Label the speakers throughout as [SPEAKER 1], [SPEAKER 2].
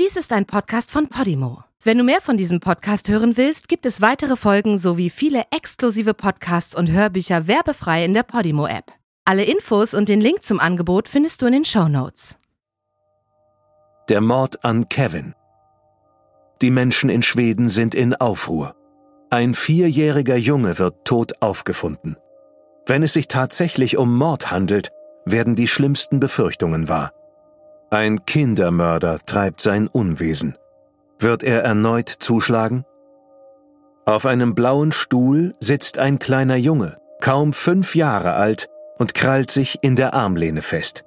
[SPEAKER 1] Dies ist ein Podcast von Podimo. Wenn du mehr von diesem Podcast hören willst, gibt es weitere Folgen sowie viele exklusive Podcasts und Hörbücher werbefrei in der Podimo-App. Alle Infos und den Link zum Angebot findest du in den Show Notes.
[SPEAKER 2] Der Mord an Kevin. Die Menschen in Schweden sind in Aufruhr. Ein vierjähriger Junge wird tot aufgefunden. Wenn es sich tatsächlich um Mord handelt, werden die schlimmsten Befürchtungen wahr. Ein Kindermörder treibt sein Unwesen. Wird er erneut zuschlagen? Auf einem blauen Stuhl sitzt ein kleiner Junge, kaum fünf Jahre alt, und krallt sich in der Armlehne fest.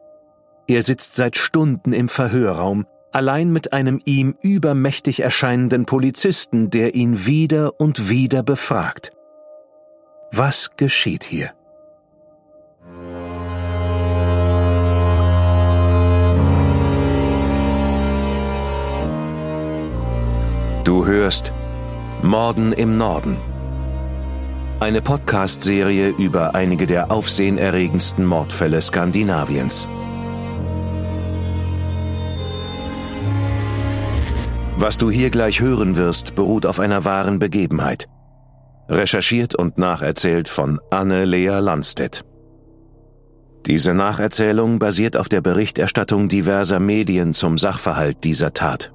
[SPEAKER 2] Er sitzt seit Stunden im Verhörraum, allein mit einem ihm übermächtig erscheinenden Polizisten, der ihn wieder und wieder befragt. Was geschieht hier? Du hörst Morden im Norden. Eine Podcast-Serie über einige der aufsehenerregendsten Mordfälle Skandinaviens. Was du hier gleich hören wirst, beruht auf einer wahren Begebenheit. Recherchiert und nacherzählt von Anne-Lea Landstedt. Diese Nacherzählung basiert auf der Berichterstattung diverser Medien zum Sachverhalt dieser Tat.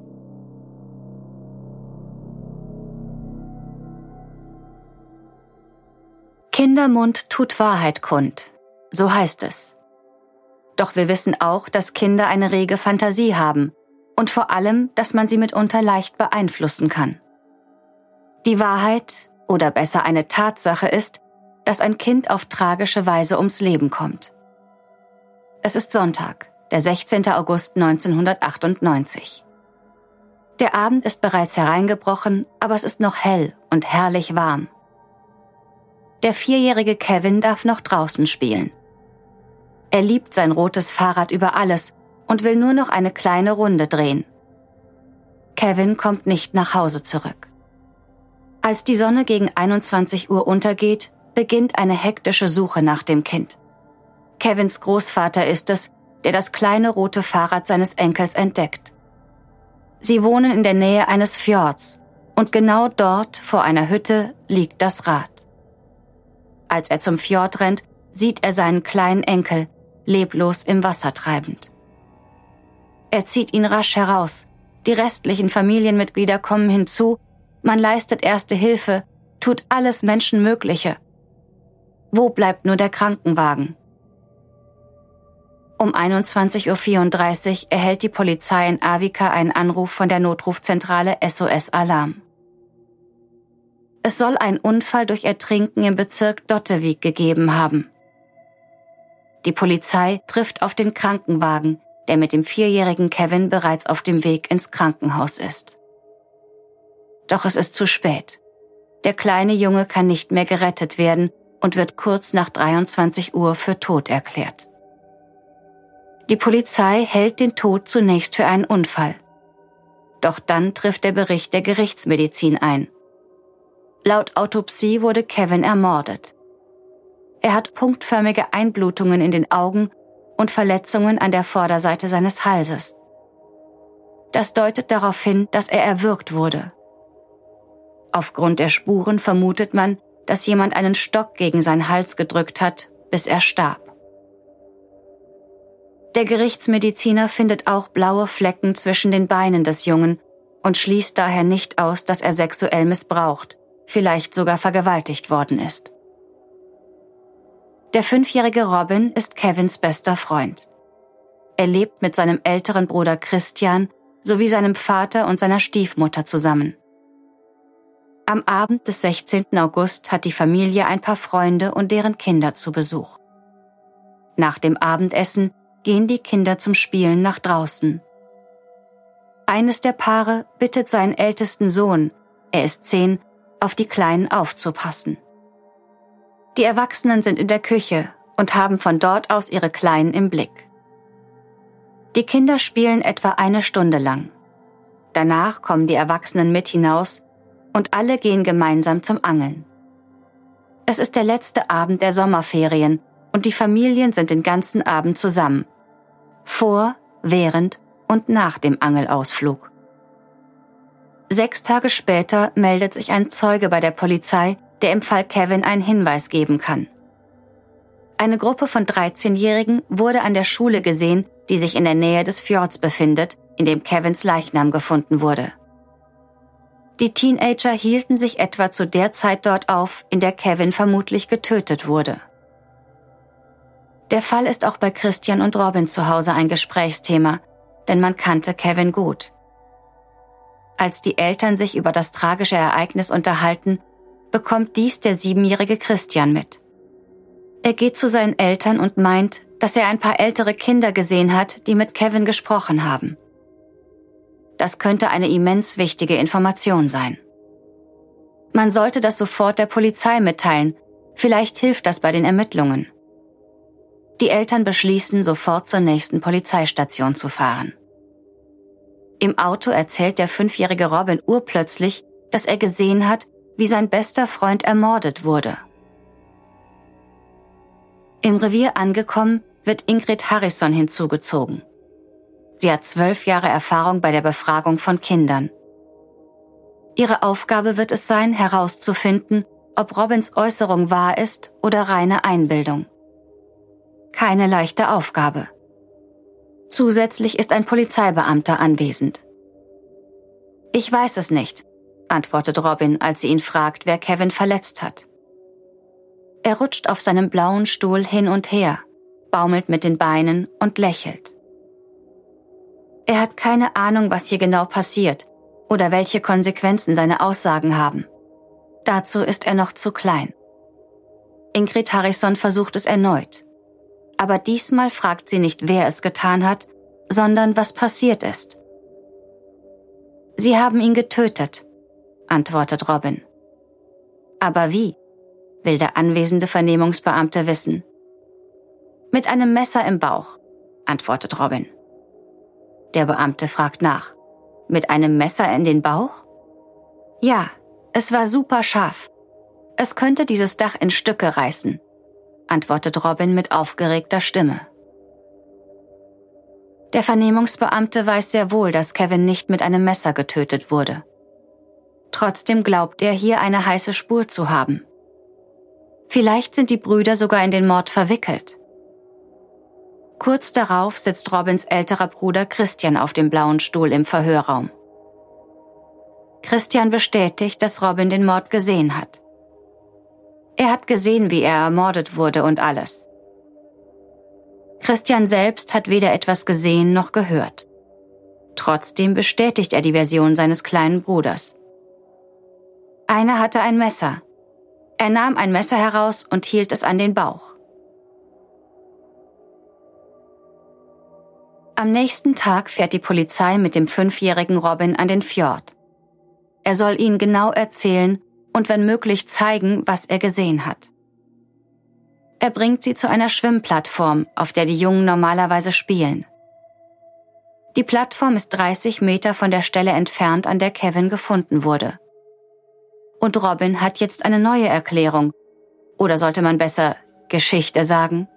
[SPEAKER 3] Kindermund tut Wahrheit kund, so heißt es. Doch wir wissen auch, dass Kinder eine rege Fantasie haben und vor allem, dass man sie mitunter leicht beeinflussen kann. Die Wahrheit, oder besser eine Tatsache ist, dass ein Kind auf tragische Weise ums Leben kommt. Es ist Sonntag, der 16. August 1998. Der Abend ist bereits hereingebrochen, aber es ist noch hell und herrlich warm. Der vierjährige Kevin darf noch draußen spielen. Er liebt sein rotes Fahrrad über alles und will nur noch eine kleine Runde drehen. Kevin kommt nicht nach Hause zurück. Als die Sonne gegen 21 Uhr untergeht, beginnt eine hektische Suche nach dem Kind. Kevins Großvater ist es, der das kleine rote Fahrrad seines Enkels entdeckt. Sie wohnen in der Nähe eines Fjords und genau dort vor einer Hütte liegt das Rad. Als er zum Fjord rennt, sieht er seinen kleinen Enkel, leblos im Wasser treibend. Er zieht ihn rasch heraus. Die restlichen Familienmitglieder kommen hinzu, man leistet erste Hilfe, tut alles Menschenmögliche. Wo bleibt nur der Krankenwagen? Um 21.34 Uhr erhält die Polizei in Avika einen Anruf von der Notrufzentrale SOS Alarm. Es soll einen Unfall durch Ertrinken im Bezirk Dottewig gegeben haben. Die Polizei trifft auf den Krankenwagen, der mit dem vierjährigen Kevin bereits auf dem Weg ins Krankenhaus ist. Doch es ist zu spät. Der kleine Junge kann nicht mehr gerettet werden und wird kurz nach 23 Uhr für tot erklärt. Die Polizei hält den Tod zunächst für einen Unfall. Doch dann trifft der Bericht der Gerichtsmedizin ein. Laut Autopsie wurde Kevin ermordet. Er hat punktförmige Einblutungen in den Augen und Verletzungen an der Vorderseite seines Halses. Das deutet darauf hin, dass er erwürgt wurde. Aufgrund der Spuren vermutet man, dass jemand einen Stock gegen seinen Hals gedrückt hat, bis er starb. Der Gerichtsmediziner findet auch blaue Flecken zwischen den Beinen des Jungen und schließt daher nicht aus, dass er sexuell missbraucht, vielleicht sogar vergewaltigt worden ist. Der fünfjährige Robin ist Kevins bester Freund. Er lebt mit seinem älteren Bruder Christian sowie seinem Vater und seiner Stiefmutter zusammen. Am Abend des 16. August hat die Familie ein paar Freunde und deren Kinder zu Besuch. Nach dem Abendessen gehen die Kinder zum Spielen nach draußen. Eines der Paare bittet seinen ältesten Sohn, er ist zehn, auf die Kleinen aufzupassen. Die Erwachsenen sind in der Küche und haben von dort aus ihre Kleinen im Blick. Die Kinder spielen etwa eine Stunde lang. Danach kommen die Erwachsenen mit hinaus und alle gehen gemeinsam zum Angeln. Es ist der letzte Abend der Sommerferien und die Familien sind den ganzen Abend zusammen. Vor, während und nach dem Angelausflug. Sechs Tage später meldet sich ein Zeuge bei der Polizei, der im Fall Kevin einen Hinweis geben kann. Eine Gruppe von 13-Jährigen wurde an der Schule gesehen, die sich in der Nähe des Fjords befindet, in dem Kevins Leichnam gefunden wurde. Die Teenager hielten sich etwa zu der Zeit dort auf, in der Kevin vermutlich getötet wurde. Der Fall ist auch bei Christian und Robin zu Hause ein Gesprächsthema, denn man kannte Kevin gut. Als die Eltern sich über das tragische Ereignis unterhalten, bekommt dies der siebenjährige Christian mit. Er geht zu seinen Eltern und meint, dass er ein paar ältere Kinder gesehen hat, die mit Kevin gesprochen haben. Das könnte eine immens wichtige Information sein. Man sollte das sofort der Polizei mitteilen. Vielleicht hilft das bei den Ermittlungen. Die Eltern beschließen, sofort zur nächsten Polizeistation zu fahren. Im Auto erzählt der fünfjährige Robin urplötzlich, dass er gesehen hat, wie sein bester Freund ermordet wurde. Im Revier angekommen, wird Ingrid Harrison hinzugezogen. Sie hat zwölf Jahre Erfahrung bei der Befragung von Kindern. Ihre Aufgabe wird es sein, herauszufinden, ob Robins Äußerung wahr ist oder reine Einbildung. Keine leichte Aufgabe. Zusätzlich ist ein Polizeibeamter anwesend. Ich weiß es nicht, antwortet Robin, als sie ihn fragt, wer Kevin verletzt hat. Er rutscht auf seinem blauen Stuhl hin und her, baumelt mit den Beinen und lächelt. Er hat keine Ahnung, was hier genau passiert oder welche Konsequenzen seine Aussagen haben. Dazu ist er noch zu klein. Ingrid Harrison versucht es erneut. Aber diesmal fragt sie nicht, wer es getan hat, sondern was passiert ist. Sie haben ihn getötet, antwortet Robin. Aber wie? will der anwesende Vernehmungsbeamte wissen. Mit einem Messer im Bauch, antwortet Robin. Der Beamte fragt nach. Mit einem Messer in den Bauch? Ja, es war super scharf. Es könnte dieses Dach in Stücke reißen, antwortet Robin mit aufgeregter Stimme. Der Vernehmungsbeamte weiß sehr wohl, dass Kevin nicht mit einem Messer getötet wurde. Trotzdem glaubt er, hier eine heiße Spur zu haben. Vielleicht sind die Brüder sogar in den Mord verwickelt. Kurz darauf sitzt Robins älterer Bruder Christian auf dem blauen Stuhl im Verhörraum. Christian bestätigt, dass Robin den Mord gesehen hat. Er hat gesehen, wie er ermordet wurde und alles. Christian selbst hat weder etwas gesehen noch gehört. Trotzdem bestätigt er die Version seines kleinen Bruders. Einer hatte ein Messer. Er nahm ein Messer heraus und hielt es an den Bauch. Am nächsten Tag fährt die Polizei mit dem fünfjährigen Robin an den Fjord. Er soll ihnen genau erzählen und wenn möglich zeigen, was er gesehen hat. Er bringt sie zu einer Schwimmplattform, auf der die Jungen normalerweise spielen. Die Plattform ist 30 Meter von der Stelle entfernt, an der Kevin gefunden wurde. Und Robin hat jetzt eine neue Erklärung. Oder sollte man besser Geschichte sagen?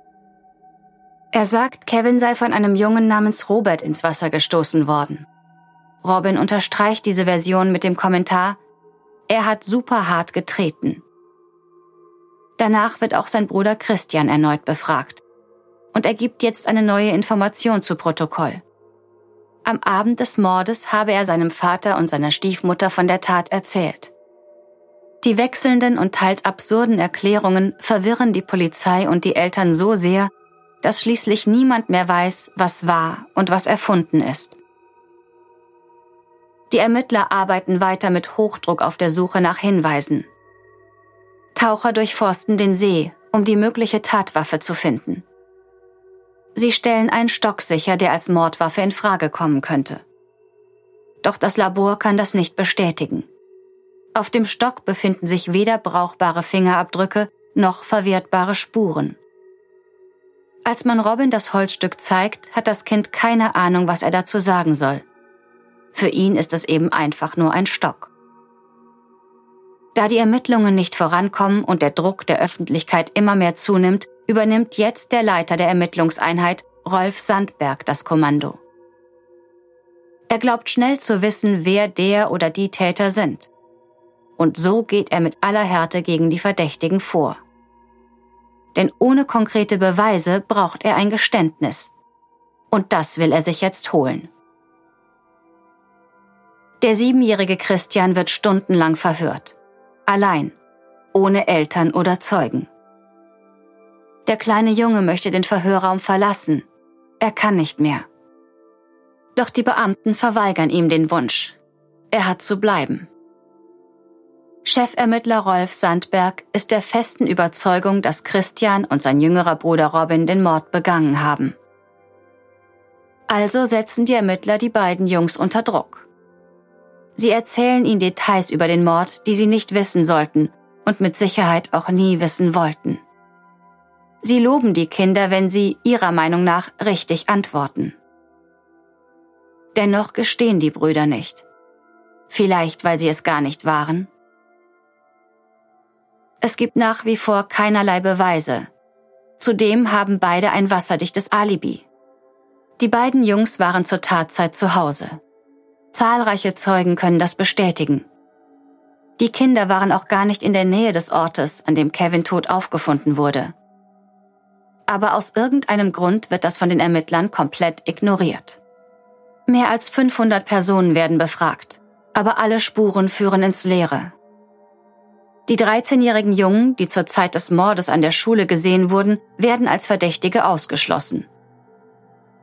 [SPEAKER 3] Er sagt, Kevin sei von einem Jungen namens Robert ins Wasser gestoßen worden. Robin unterstreicht diese Version mit dem Kommentar, er hat super hart getreten. Danach wird auch sein Bruder Christian erneut befragt. Und er gibt jetzt eine neue Information zu Protokoll. Am Abend des Mordes habe er seinem Vater und seiner Stiefmutter von der Tat erzählt. Die wechselnden und teils absurden Erklärungen verwirren die Polizei und die Eltern so sehr, dass schließlich niemand mehr weiß, was wahr und was erfunden ist. Die Ermittler arbeiten weiter mit Hochdruck auf der Suche nach Hinweisen. Taucher durchforsten den See, um die mögliche Tatwaffe zu finden. Sie stellen einen Stock sicher, der als Mordwaffe in Frage kommen könnte. Doch das Labor kann das nicht bestätigen. Auf dem Stock befinden sich weder brauchbare Fingerabdrücke noch verwertbare Spuren. Als man Robin das Holzstück zeigt, hat das Kind keine Ahnung, was er dazu sagen soll. Für ihn ist es eben einfach nur ein Stock. Da die Ermittlungen nicht vorankommen und der Druck der Öffentlichkeit immer mehr zunimmt, übernimmt jetzt der Leiter der Ermittlungseinheit, Rolf Sandberg, das Kommando. Er glaubt schnell zu wissen, wer der oder die Täter sind. Und so geht er mit aller Härte gegen die Verdächtigen vor. Denn ohne konkrete Beweise braucht er ein Geständnis. Und das will er sich jetzt holen. Der siebenjährige Christian wird stundenlang verhört. Allein, ohne Eltern oder Zeugen. Der kleine Junge möchte den Verhörraum verlassen. Er kann nicht mehr. Doch die Beamten verweigern ihm den Wunsch. Er hat zu bleiben. Chefermittler Rolf Sandberg ist der festen Überzeugung, dass Christian und sein jüngerer Bruder Robin den Mord begangen haben. Also setzen die Ermittler die beiden Jungs unter Druck. Sie erzählen ihnen Details über den Mord, die sie nicht wissen sollten und mit Sicherheit auch nie wissen wollten. Sie loben die Kinder, wenn sie ihrer Meinung nach richtig antworten. Dennoch gestehen die Brüder nicht. Vielleicht, weil sie es gar nicht waren. Es gibt nach wie vor keinerlei Beweise. Zudem haben beide ein wasserdichtes Alibi. Die beiden Jungs waren zur Tatzeit zu Hause. Zahlreiche Zeugen können das bestätigen. Die Kinder waren auch gar nicht in der Nähe des Ortes, an dem Kevin tot aufgefunden wurde. Aber aus irgendeinem Grund wird das von den Ermittlern komplett ignoriert. Mehr als 500 Personen werden befragt, aber alle Spuren führen ins Leere. Die 13-jährigen Jungen, die zur Zeit des Mordes an der Schule gesehen wurden, werden als Verdächtige ausgeschlossen.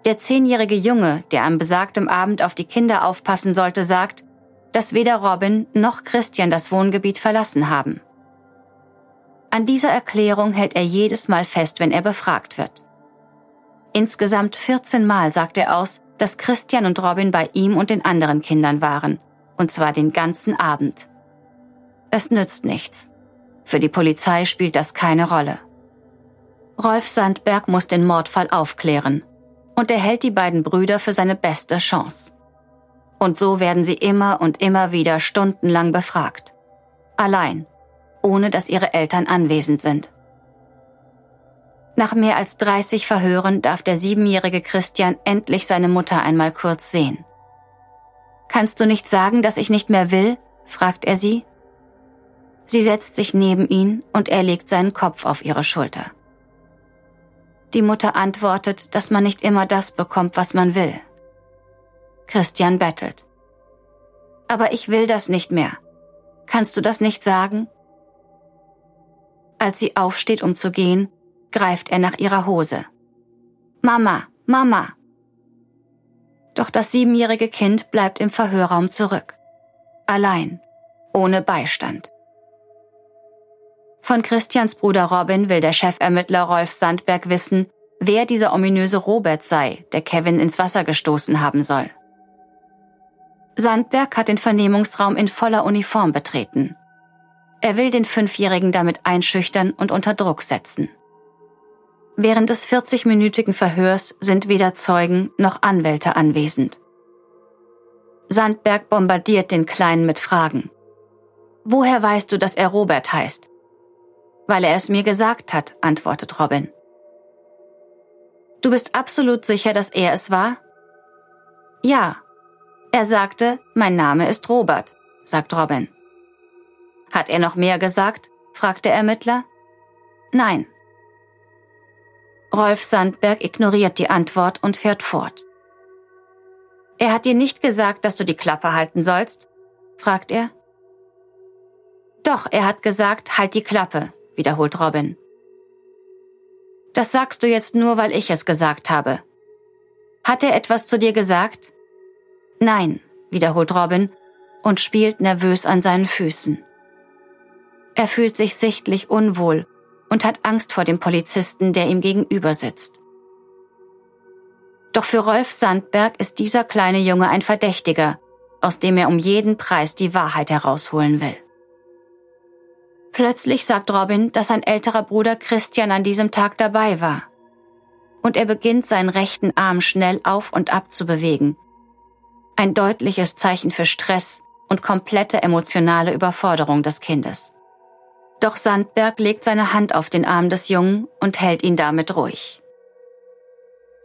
[SPEAKER 3] Der zehnjährige Junge, der am besagtem Abend auf die Kinder aufpassen sollte, sagt, dass weder Robin noch Christian das Wohngebiet verlassen haben. An dieser Erklärung hält er jedes Mal fest, wenn er befragt wird. Insgesamt 14 Mal sagt er aus, dass Christian und Robin bei ihm und den anderen Kindern waren, und zwar den ganzen Abend. Es nützt nichts. Für die Polizei spielt das keine Rolle. Rolf Sandberg muss den Mordfall aufklären und er hält die beiden Brüder für seine beste Chance. Und so werden sie immer und immer wieder stundenlang befragt. Allein, ohne dass ihre Eltern anwesend sind. Nach mehr als 30 Verhören darf der siebenjährige Christian endlich seine Mutter einmal kurz sehen. Kannst du nicht sagen, dass ich nicht mehr will? fragt er sie. Sie setzt sich neben ihn und er legt seinen Kopf auf ihre Schulter. Die Mutter antwortet, dass man nicht immer das bekommt, was man will. Christian bettelt. Aber ich will das nicht mehr. Kannst du das nicht sagen? Als sie aufsteht, um zu gehen, greift er nach ihrer Hose. Mama, Mama. Doch das siebenjährige Kind bleibt im Verhörraum zurück. Allein, ohne Beistand. Von Christians Bruder Robin will der Chefermittler Rolf Sandberg wissen, wer dieser ominöse Robert sei, der Kevin ins Wasser gestoßen haben soll. Sandberg hat den Vernehmungsraum in voller Uniform betreten. Er will den Fünfjährigen damit einschüchtern und unter Druck setzen. Während des 40-minütigen Verhörs sind weder Zeugen noch Anwälte anwesend. Sandberg bombardiert den Kleinen mit Fragen. Woher weißt du, dass er Robert heißt? Weil er es mir gesagt hat, antwortet Robin. Du bist absolut sicher, dass er es war? Ja. Er sagte, mein Name ist Robert, sagt Robin. Hat er noch mehr gesagt? fragt der Ermittler. Nein. Rolf Sandberg ignoriert die Antwort und fährt fort. Er hat dir nicht gesagt, dass du die Klappe halten sollst? fragt er. Doch, er hat gesagt, halt die Klappe, wiederholt Robin. Das sagst du jetzt nur, weil ich es gesagt habe. Hat er etwas zu dir gesagt? Nein, wiederholt Robin und spielt nervös an seinen Füßen. Er fühlt sich sichtlich unwohl und hat Angst vor dem Polizisten, der ihm gegenüber sitzt. Doch für Rolf Sandberg ist dieser kleine Junge ein Verdächtiger aus dem er um jeden Preis die Wahrheit herausholen will. Plötzlich sagt Robin, dass sein älterer Bruder Christian an diesem Tag dabei war. Und er beginnt seinen rechten Arm schnell auf und ab zu bewegen. Ein deutliches Zeichen für Stress und komplette emotionale Überforderung des Kindes. Doch Sandberg legt seine Hand auf den Arm des Jungen und hält ihn damit ruhig.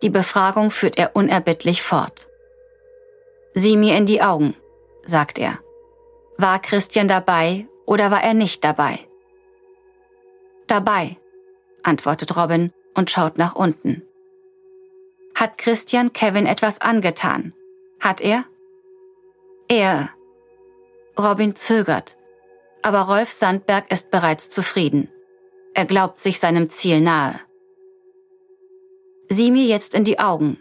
[SPEAKER 3] Die Befragung führt er unerbittlich fort. Sieh mir in die Augen, sagt er. War Christian dabei oder war er nicht dabei? Dabei, antwortet Robin und schaut nach unten. Hat Christian Kevin etwas angetan? Hat er? Er. Robin zögert, aber Rolf Sandberg ist bereits zufrieden. Er glaubt sich seinem Ziel nahe. Sieh mir jetzt in die Augen,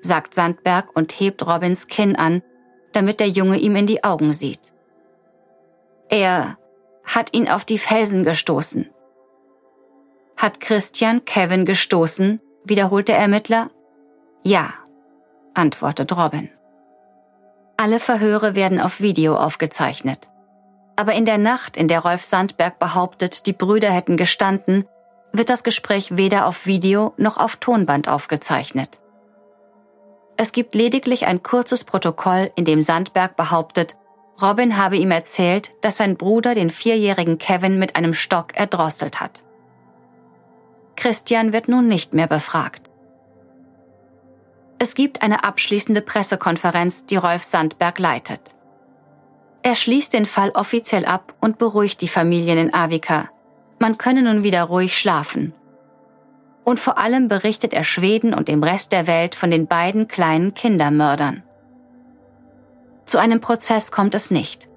[SPEAKER 3] sagt Sandberg und hebt Robins Kinn an, damit der Junge ihm in die Augen sieht. Er hat ihn auf die Felsen gestoßen. Hat Christian Kevin gestoßen? wiederholt der Ermittler. Ja, antwortet Robin. Alle Verhöre werden auf Video aufgezeichnet. Aber in der Nacht, in der Rolf Sandberg behauptet, die Brüder hätten gestanden, wird das Gespräch weder auf Video noch auf Tonband aufgezeichnet. Es gibt lediglich ein kurzes Protokoll, in dem Sandberg behauptet, Robin habe ihm erzählt, dass sein Bruder den vierjährigen Kevin mit einem Stock erdrosselt hat. Christian wird nun nicht mehr befragt. Es gibt eine abschließende Pressekonferenz, die Rolf Sandberg leitet. Er schließt den Fall offiziell ab und beruhigt die Familien in Avika. Man könne nun wieder ruhig schlafen. Und vor allem berichtet er Schweden und dem Rest der Welt von den beiden kleinen Kindermördern. Zu einem Prozess kommt es nicht.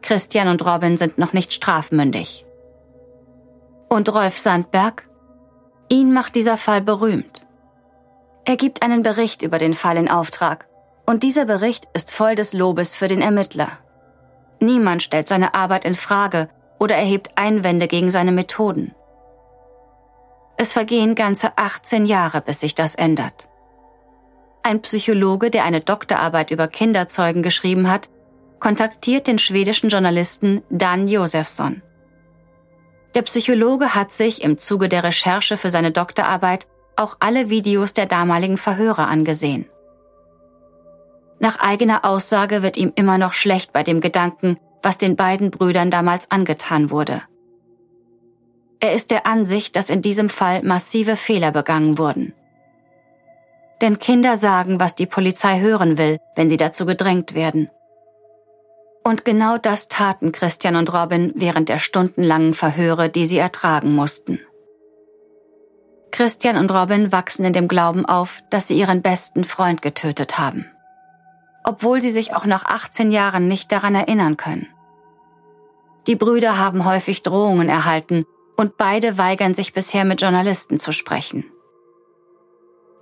[SPEAKER 3] Christian und Robin sind noch nicht strafmündig. Und Rolf Sandberg? Ihn macht dieser Fall berühmt. Er gibt einen Bericht über den Fall in Auftrag. Und dieser Bericht ist voll des Lobes für den Ermittler. Niemand stellt seine Arbeit in Frage oder erhebt Einwände gegen seine Methoden. Es vergehen ganze 18 Jahre, bis sich das ändert. Ein Psychologe, der eine Doktorarbeit über Kinderzeugen geschrieben hat, kontaktiert den schwedischen Journalisten Dan Josefsson. Der Psychologe hat sich im Zuge der Recherche für seine Doktorarbeit auch alle Videos der damaligen Verhöre angesehen. Nach eigener Aussage wird ihm immer noch schlecht bei dem Gedanken, was den beiden Brüdern damals angetan wurde. Er ist der Ansicht, dass in diesem Fall massive Fehler begangen wurden. Denn Kinder sagen, was die Polizei hören will, wenn sie dazu gedrängt werden. Und genau das taten Christian und Robin während der stundenlangen Verhöre, die sie ertragen mussten. Christian und Robin wachsen in dem Glauben auf, dass sie ihren besten Freund getötet haben obwohl sie sich auch nach 18 Jahren nicht daran erinnern können. Die Brüder haben häufig Drohungen erhalten und beide weigern sich bisher mit Journalisten zu sprechen.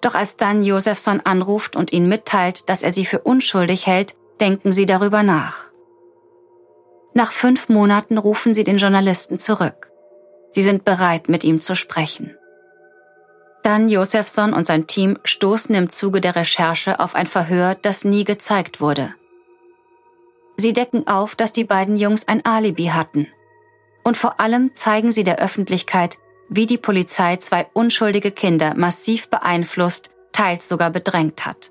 [SPEAKER 3] Doch als dann Josefsson anruft und ihnen mitteilt, dass er sie für unschuldig hält, denken sie darüber nach. Nach fünf Monaten rufen sie den Journalisten zurück. Sie sind bereit, mit ihm zu sprechen. Dan Josefsson und sein Team stoßen im Zuge der Recherche auf ein Verhör, das nie gezeigt wurde. Sie decken auf, dass die beiden Jungs ein Alibi hatten. Und vor allem zeigen sie der Öffentlichkeit, wie die Polizei zwei unschuldige Kinder massiv beeinflusst, teils sogar bedrängt hat.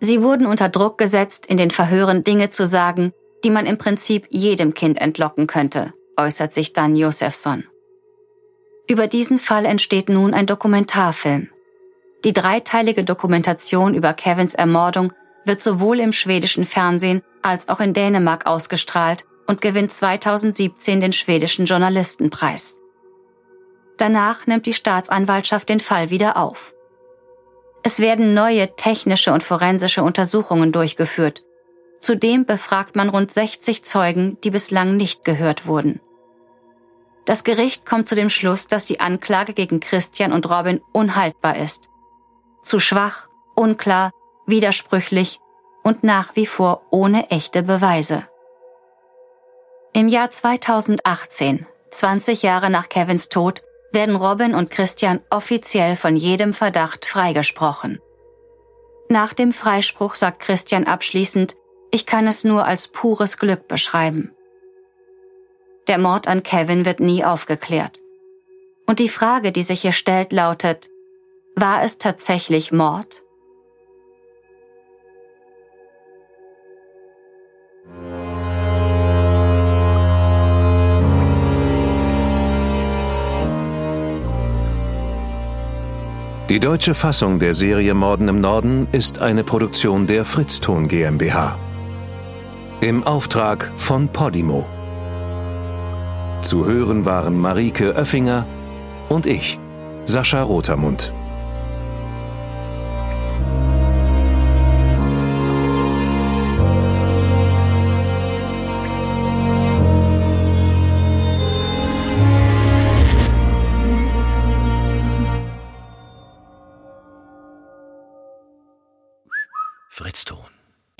[SPEAKER 3] Sie wurden unter Druck gesetzt, in den Verhören Dinge zu sagen, die man im Prinzip jedem Kind entlocken könnte, äußert sich Dan Josefsson. Über diesen Fall entsteht nun ein Dokumentarfilm. Die dreiteilige Dokumentation über Kevins Ermordung wird sowohl im schwedischen Fernsehen als auch in Dänemark ausgestrahlt und gewinnt 2017 den schwedischen Journalistenpreis. Danach nimmt die Staatsanwaltschaft den Fall wieder auf. Es werden neue technische und forensische Untersuchungen durchgeführt. Zudem befragt man rund 60 Zeugen, die bislang nicht gehört wurden. Das Gericht kommt zu dem Schluss, dass die Anklage gegen Christian und Robin unhaltbar ist. Zu schwach, unklar, widersprüchlich und nach wie vor ohne echte Beweise. Im Jahr 2018, 20 Jahre nach Kevins Tod, werden Robin und Christian offiziell von jedem Verdacht freigesprochen. Nach dem Freispruch sagt Christian abschließend, Ich kann es nur als pures Glück beschreiben. Der Mord an Kevin wird nie aufgeklärt. Und die Frage, die sich hier stellt, lautet, war es tatsächlich Mord?
[SPEAKER 2] Die deutsche Fassung der Serie Morden im Norden ist eine Produktion der Fritzton GmbH. Im Auftrag von Podimo. Zu hören waren Marike Oeffinger und ich, Sascha Rotermund.